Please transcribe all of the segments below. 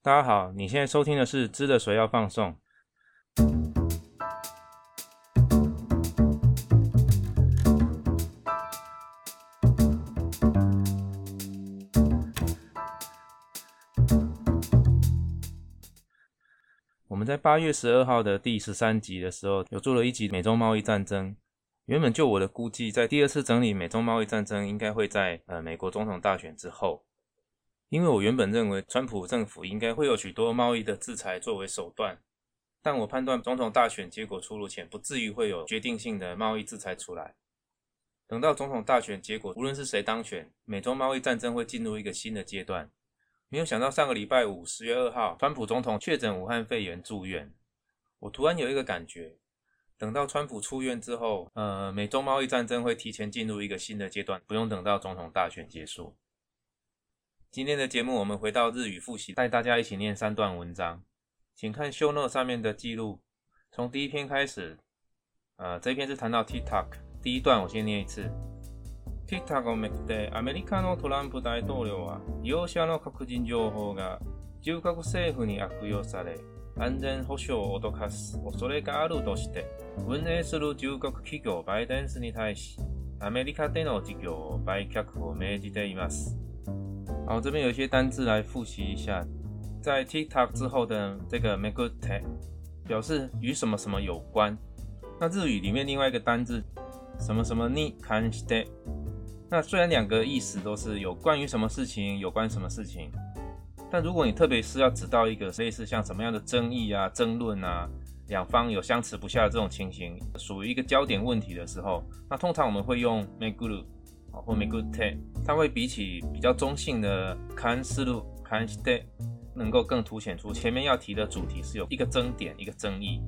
大家好，你现在收听的是《知的谁要放送》。我们在八月十二号的第十三集的时候，有做了一集美中贸易战争。原本就我的估计，在第二次整理美中贸易战争，应该会在呃美国总统大选之后。因为我原本认为，川普政府应该会有许多贸易的制裁作为手段，但我判断总统大选结果出炉前，不至于会有决定性的贸易制裁出来。等到总统大选结果，无论是谁当选，美中贸易战争会进入一个新的阶段。没有想到上个礼拜五，十月二号，川普总统确诊武汉肺炎住院，我突然有一个感觉，等到川普出院之后，呃，美中贸易战争会提前进入一个新的阶段，不用等到总统大选结束。今天的节目，我们回到日语复习，带大家一起念三段文章。请看秀诺上面的记录，从第一篇开始。呃，这一篇是谈到 TikTok。第一段我先念一次。TikTok をめくでアメリカのトランプ大統領は、欧者の個人情報が中国政府に悪用され、安全保障を脅かす恐れがあるとして、運営する中国企業バイデンスに対し、アメリカでの事業売却を命じています。好，这边有一些单字来复习一下，在 TikTok 之后的这个 m e g o t e 表示与什么什么有关。那日语里面另外一个单字什么什么 ni k a n s t e 那虽然两个意思都是有关于什么事情，有关什么事情，但如果你特别是要指到一个类似像什么样的争议啊、争论啊，两方有相持不下的这种情形，属于一个焦点问题的时候，那通常我们会用 Meguru。哦，m i good take，它会比起比较中性的 k a n t s a k c a n t s a e 能够更凸显出前面要提的主题是有一个争点，一个争议。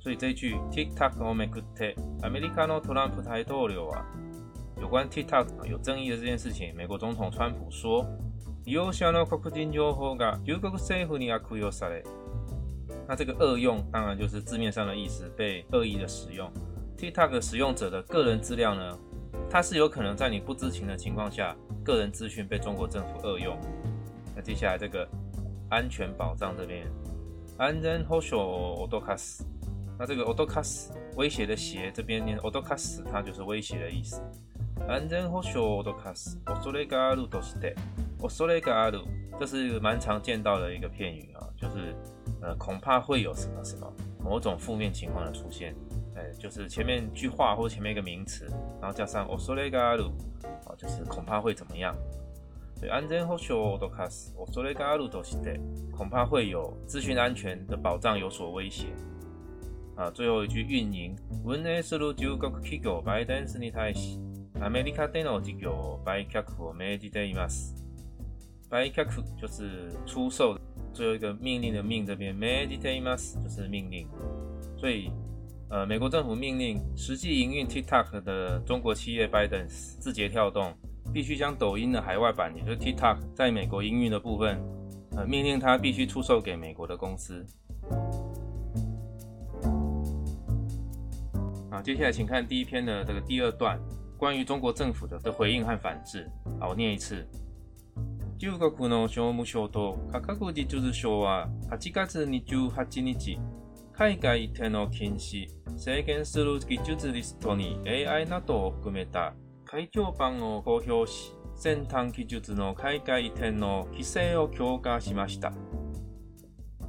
所以这句 TikTok o m i g u e a めぐって、ア a n カのトランプ大統領啊！有关 TikTok 有争议的这件事情，美国总统川普说，有者のこくじんじょう方が、よくせふにあくよされ。那这个恶用，当然就是字面上的意思，被恶意的使用。TikTok 使用者的个人资料呢？它是有可能在你不知情的情况下，个人资讯被中国政府恶用。那接下来这个安全保障这边安 n d e n h o s u o d o k a s 那这个 o d o k a s 威胁的胁这边念 o d o k a s 它就是威胁的意思。安 n d e n hoshu odokasu 我 s o r e g a r u d e 这是蛮常见到的一个片语啊，就是呃恐怕会有什么什么某种负面情况的出现。哎，就是前面句话或者前面一个名词，然后加上 osoregaru，哦，就是恐怕会怎么样？所以 anzenshoushodosu osoregarudosiete，恐怕会有资讯安全的保障有所威胁。啊，最后一句运营。vnslu 中国企業 Baidans に対し、アメリカでの事業売却を命じています。売却就是出售，最后一个命令的命这边 meditaymas 就是命令，所以。呃，美国政府命令实际营运 TikTok 的中国企业 b i d e n c 字节跳动，必须将抖音的海外版，也就是 TikTok 在美国营运的部分，呃，命令它必须出售给美国的公司。啊，接下来请看第一篇的这个第二段，关于中国政府的的回应和反制。好，我念一次。旧国庫の収入目標と価格自主性は8月28日。海外移転を禁止、制限する技術リストに AI などを含めた改良版を公表し、先端技術の海外移転の規制を強化しました。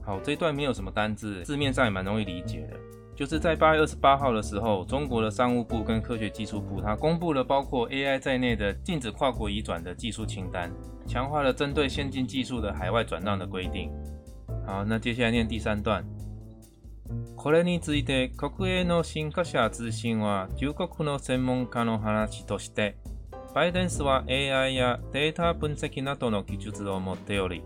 好，这一段没有什么单字，字面上也蛮容易理解的。就是在八月二十八号的时候，中国的商务部跟科学技术部，它公布了包括 AI 在内的禁止跨国移转的技术清单，强化了针对先进技术的海外转让的规定。好，那接下来念第三段。これについて国営の新華社通信は中国の専門家の話として、バイデン氏は AI やデータ分析などの技術を持っており、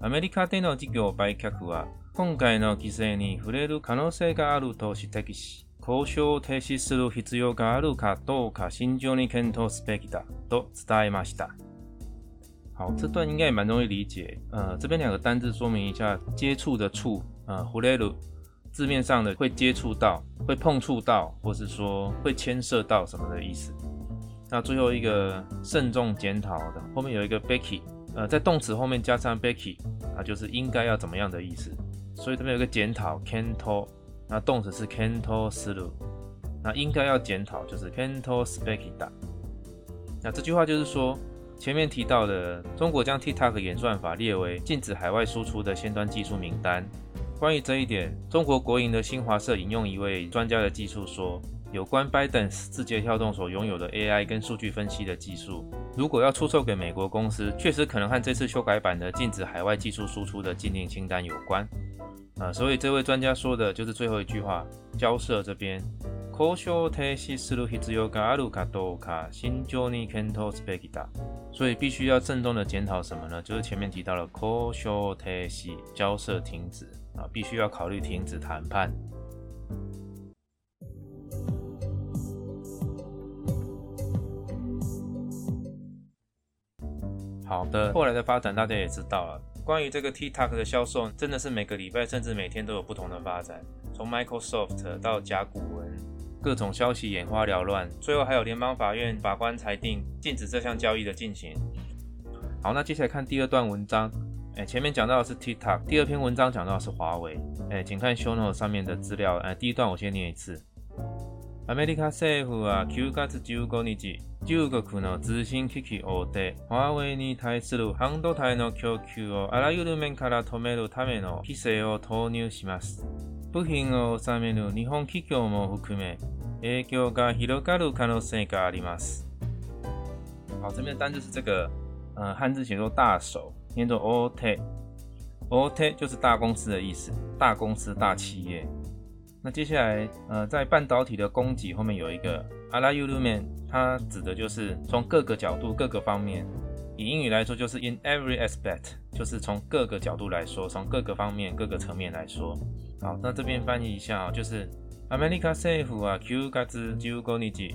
アメリカでの事業売却は今回の規制に触れる可能性があると指摘し、交渉を停止する必要があるかどうか慎重に検討すべきだと伝えました。好，这段应该也蛮容易理解。呃，这边两个单字说明一下，接触的触，呃 h u e 字面上的会接触到、会碰触到，或是说会牵涉到什么的意思。那最后一个慎重检讨的后面有一个 Becky，呃，在动词后面加上 Becky，那就是应该要怎么样的意思。所以这边有一个检讨，canto，那动词是 canto s o l 那应该要检讨就是 canto speci da。那这句话就是说，前面提到的中国将 TikTok 演算法列为禁止海外输出的先端技术名单。关于这一点，中国国营的新华社引用一位专家的技术说，有关 b i d a n c e 字节跳动所拥有的 AI 跟数据分析的技术，如果要出售给美国公司，确实可能和这次修改版的禁止海外技术输出的禁令清单有关。啊，所以这位专家说的就是最后一句话：交涉这边，所以必须要郑重的检讨什么呢？就是前面提到了科学体系交涉停止。啊，必须要考虑停止谈判。好的，后来的发展大家也知道了。关于这个 TikTok 的销售，真的是每个礼拜甚至每天都有不同的发展。从 Microsoft 到甲骨文，各种消息眼花缭乱。最后还有联邦法院法官裁定禁止这项交易的进行。好，那接下来看第二段文章。前面讲到的是 TikTok，第二篇文章讲到的是华为。哎，请看 ShowNote 上面的资料。哎，第一段我先念一次。アメリカ政府は9月15日、中国の通信機器大手ファーウェイに対する半導体の供給をあらゆる面から止めるための規制を導入します。部品を収める日本企業も含め、影響が広がる可能性があります。好，这边的单就是这个，嗯，汉字写作大手。念作 o o t o o t o 就是大公司的意思，大公司、大企业。那接下来，呃，在半导体的供给后面有一个 “all a u o u n 它指的就是从各个角度、各个方面。以英语来说，就是 “in every aspect”，就是从各个角度来说，从各个方面、各个层面来说。好，那这边翻译一下啊，就是 “America safe” 啊，“Q 가지기후건의지”。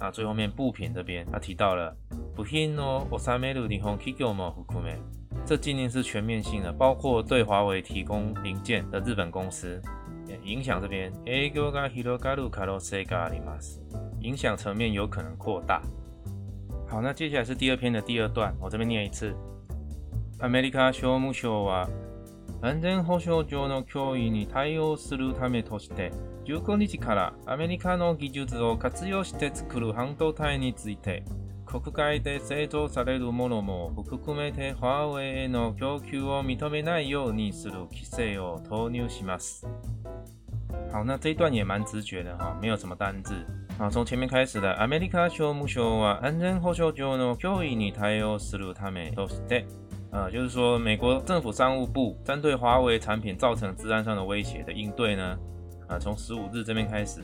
那最后面布品这边，他提到了布品哦，我三枚路的红气给我们这仅年是全面性的，包括对华为提供零件的日本公司，影响这边，哎，给我干，一路一路塞咖里马斯，影响层面有可能扩大。好，那接下来是第二篇的第二段，我这边念一次，America s h o muchova。安全保障上の脅威に対応するためとして、19日からアメリカの技術を活用して作る半導体について、国外で製造されるものも含めてファーウェイへの供給を認めないようにする規制を投入します。好，那这一段也蛮直觉的哈，没有什么单字。好，从前面开始的，アメリカ商務省は安全保障上の脅威に対応するためとして。呃，就是说，美国政府商务部针对华为产品造成治安上的威胁的应对呢，啊，从十五日这边开始，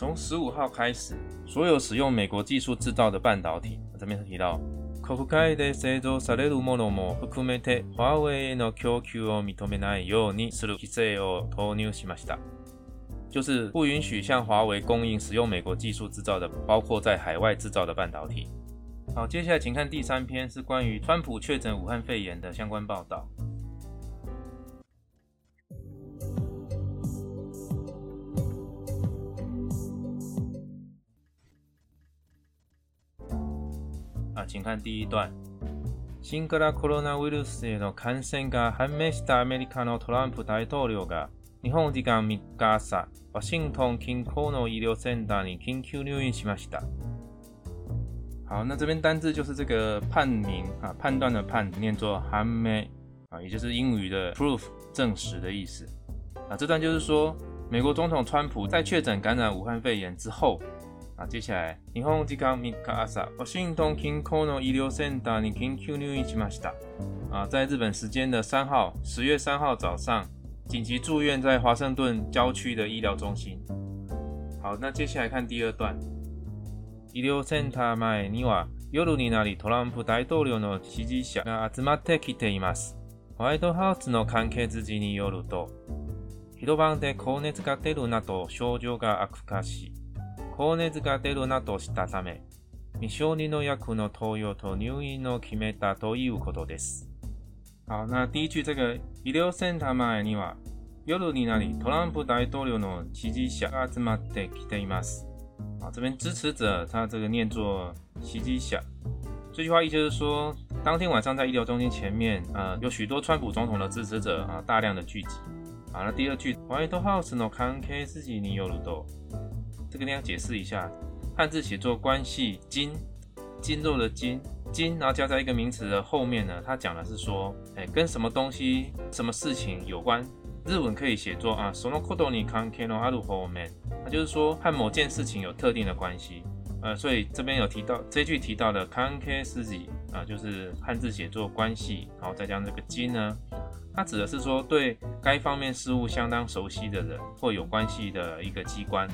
从十五号开始，所有使用美国技术制造的半导体，这边提到，华为する規制を入しました。就是不允许向华为供应使用美国技术制造的，包括在海外制造的半导体。好，接下来请看第三篇，是关于川普确诊武汉肺炎的相关报道。啊，请看第一段，新型コロナウイルスへの感染が判明したアメリカのトランプ大統領が。日本時間日後4時，我先到金庫的医療ターに緊急入院しました。好，那这边单字就是这个判明啊，判断的判，念作 hame 啊，也就是英语的 proof，证实的意思。啊，这段就是说，美国总统川普在确诊感染武汉肺炎之后，啊，接下来日本時間午後4時，我先到金庫的醫療센터に緊急入院しました。啊，在日本時間的三號，十月三號早上。紧急住院在华盛顿郊区的医疗中心。好，那接下来看第二段。医療センター前には夜になりトランプ大統領の支持者が集まってきています。ホワイトハウスの関係筋によると、広場で高熱が出るなど症状が悪化し、高熱が出るなどしたため、未承認の薬の投与と入院を決めたということです。好，那第一句这个医疗センター前には夜に、那里，特朗普大总统的支持者が集まって来ています。啊，这边支持者，他这个念作支持者。这句话意思是说，当天晚上在医疗中心前面，呃，有许多川普总统的支持者啊，大量的聚集。好，那第二句、ワイドハウスの関係に有る都，这个你要解释一下，汉字写作关系筋，筋肉的筋。金，然后加在一个名词的后面呢，它讲的是说，哎，跟什么东西、什么事情有关。日文可以写作啊，sono kodoni kanke no aru f o m a n 那就是说和某件事情有特定的关系。呃，所以这边有提到，这句提到的 kanke s i j i 啊，就是汉字写作关系，然后再将这个金呢，它指的是说对该方面事物相当熟悉的人或有关系的一个机关。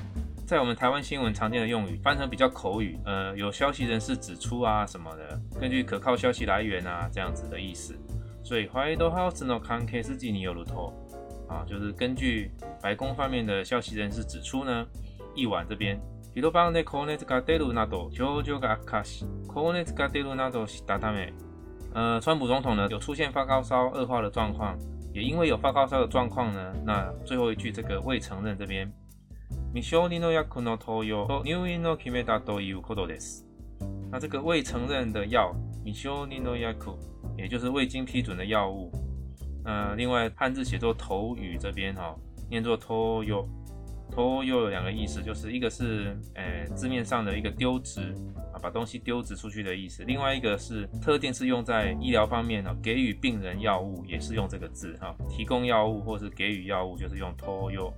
在我们台湾新闻常见的用语，翻成比较口语，呃，有消息人士指出啊，什么的，根据可靠消息来源啊，这样子的意思。所以 h u house no con 啊，就是根据白宫方面的消息人士指出呢，夜晚这边，呃，川普总统呢有出现发高烧恶化的状况，也因为有发高烧的状况呢，那最后一句这个未承认这边。米秀尼诺雅库诺托尤，纽伊诺基梅达托尤科多雷斯。那这个未承认的药，米秀尼诺雅库，也就是未经批准的药物。嗯，另外汉字写作“投药”这边哈，念作“托尤”。托尤有两个意思，就是一个是诶字面上的一个丢掷啊，把东西丢掷出去的意思；另外一个是特定是用在医疗方面的，给予病人药物也是用这个字哈，提供药物或是给予药物就是用“托尤”。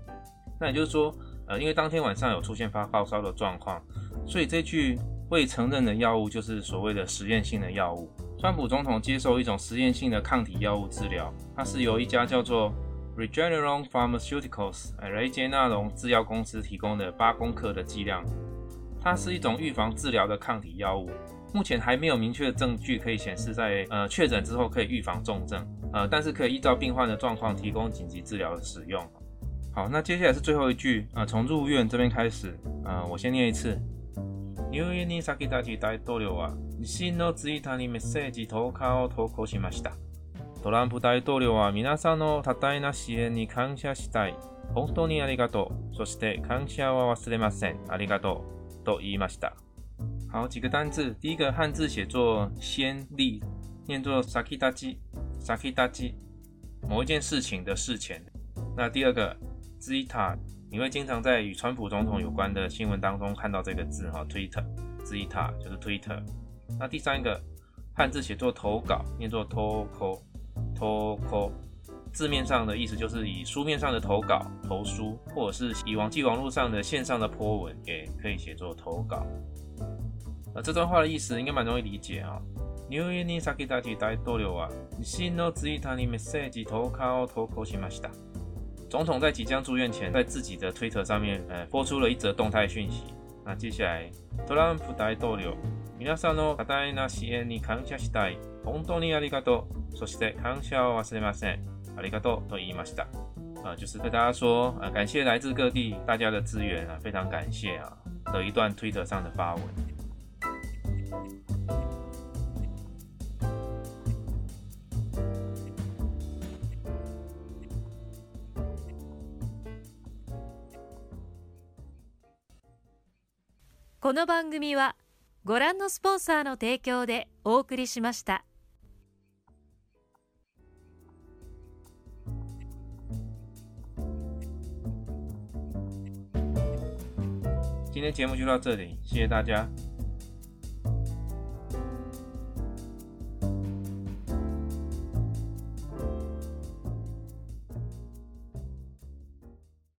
那也就是说。呃，因为当天晚上有出现发高烧的状况，所以这句未承认的药物就是所谓的实验性的药物。川普总统接受一种实验性的抗体药物治疗，它是由一家叫做 Regeneron Pharmaceuticals（ 雷杰纳隆制药公司）提供的八公克的剂量。它是一种预防治疗的抗体药物，目前还没有明确的证据可以显示在呃确诊之后可以预防重症，呃，但是可以依照病患的状况提供紧急治疗的使用。好，那接下来是最后一句啊，从入院这边开始啊，我先念一次。トランプ大統領は皆さんの多大な支援に感謝したい。本当にありがとう。そして感謝は忘れません。ありがとう。と言いました。好，几个单字，第一个汉字写作先例，念作さきだき、さきだき，某一件事情的事前。那第二个。z 字 t a 你会经常在与川普总统有关的新闻当中看到这个字哈。Twitter，z 字 t a 就是 Twitter。那第三个汉字写作投稿，念作 Toko，Toko，字面上的意思就是以书面上的投稿、投书，或者是以网际网络上的线上的颇文也可以写作投稿。那这段话的意思应该蛮容易理解啊。大ニ新ーヨーク市長にメッセージを投稿しました。总统在即将住院前，在自己的推特上面，呃，播出了一则动态讯息。那接下来 t r u m 大統領、皆さんのおかな支援に感謝したい。本当にありがとう。そして感謝を忘れません。ありがとうと言いました。啊，就是家说，啊，感谢来自各地大家的支援啊，非常感谢啊，的一段推特上的发文。この番組はご覧のスポンサーの提供でお送りしました。今天节目就到这里，谢谢大家。